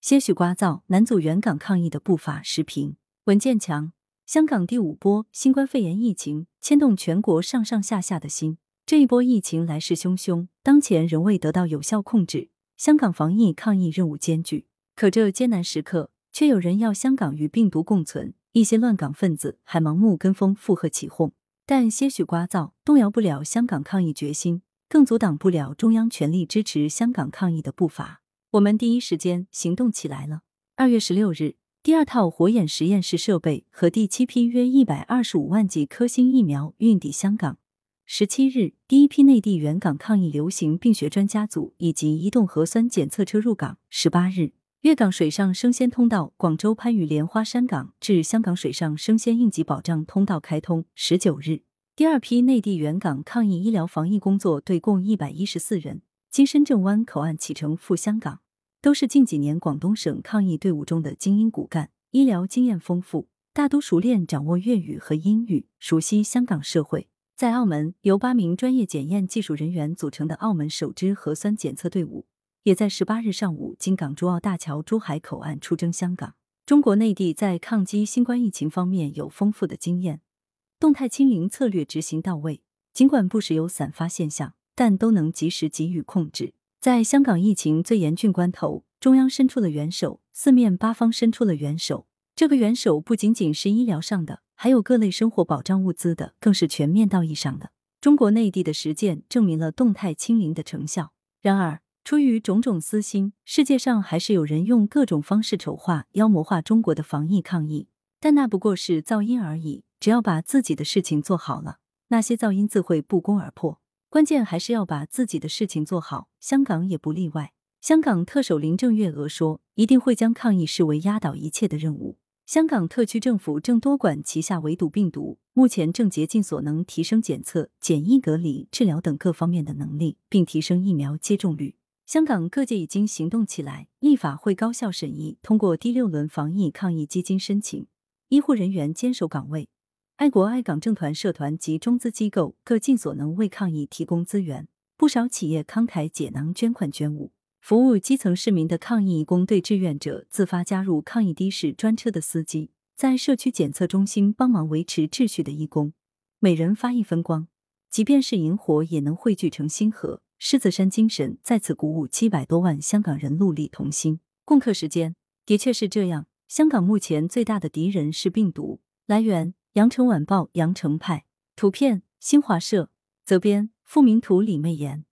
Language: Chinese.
些许聒噪，难阻援港抗疫的步伐。时评：文建强。香港第五波新冠肺炎疫情牵动全国上上下下的心。这一波疫情来势汹汹，当前仍未得到有效控制，香港防疫抗疫任务艰巨。可这艰难时刻，却有人要香港与病毒共存，一些乱港分子还盲目跟风附和起哄。但些许聒噪动摇不了香港抗疫决心，更阻挡不了中央全力支持香港抗疫的步伐。我们第一时间行动起来了。二月十六日，第二套火眼实验室设备和第七批约一百二十五万剂科兴疫苗运抵香港。十七日，第一批内地援港抗疫流行病学专家组以及移动核酸检测车入港。十八日，粤港水上生鲜通道广州番禺莲花山港至香港水上生鲜应急保障通道开通。十九日，第二批内地援港抗疫医疗防疫工作队共一百一十四人，经深圳湾口岸启程赴香港，都是近几年广东省抗疫队伍中的精英骨干，医疗经验丰富，大都熟练掌握粤语和英语，熟悉香港社会。在澳门，由八名专业检验技术人员组成的澳门首支核酸检测队伍，也在十八日上午经港珠澳大桥珠海口岸出征香港。中国内地在抗击新冠疫情方面有丰富的经验，动态清零策略执行到位。尽管不时有散发现象，但都能及时给予控制。在香港疫情最严峻关头，中央伸出了援手，四面八方伸出了援手。这个援手不仅仅是医疗上的。还有各类生活保障物资的，更是全面道义上的。中国内地的实践证明了动态清零的成效。然而，出于种种私心，世界上还是有人用各种方式丑化、妖魔化中国的防疫抗疫。但那不过是噪音而已。只要把自己的事情做好了，那些噪音自会不攻而破。关键还是要把自己的事情做好。香港也不例外。香港特首林郑月娥说：“一定会将抗疫视为压倒一切的任务。”香港特区政府正多管齐下围堵病毒，目前正竭尽所能提升检测、检疫、隔离、治疗等各方面的能力，并提升疫苗接种率。香港各界已经行动起来，立法会高效审议通过第六轮防疫抗疫基金申请，医护人员坚守岗位，爱国爱港政团社团及中资机构各尽所能为抗疫提供资源，不少企业慷慨解囊捐款捐物。服务基层市民的抗疫义工队志愿者自发加入抗疫的士专车的司机，在社区检测中心帮忙维持秩序的义工，每人发一分光，即便是萤火也能汇聚成星河。狮子山精神再次鼓舞七百多万香港人戮力同心。共克时间，的确是这样。香港目前最大的敌人是病毒。来源：羊城晚报羊城派，图片：新华社，责编：付明图，李媚妍。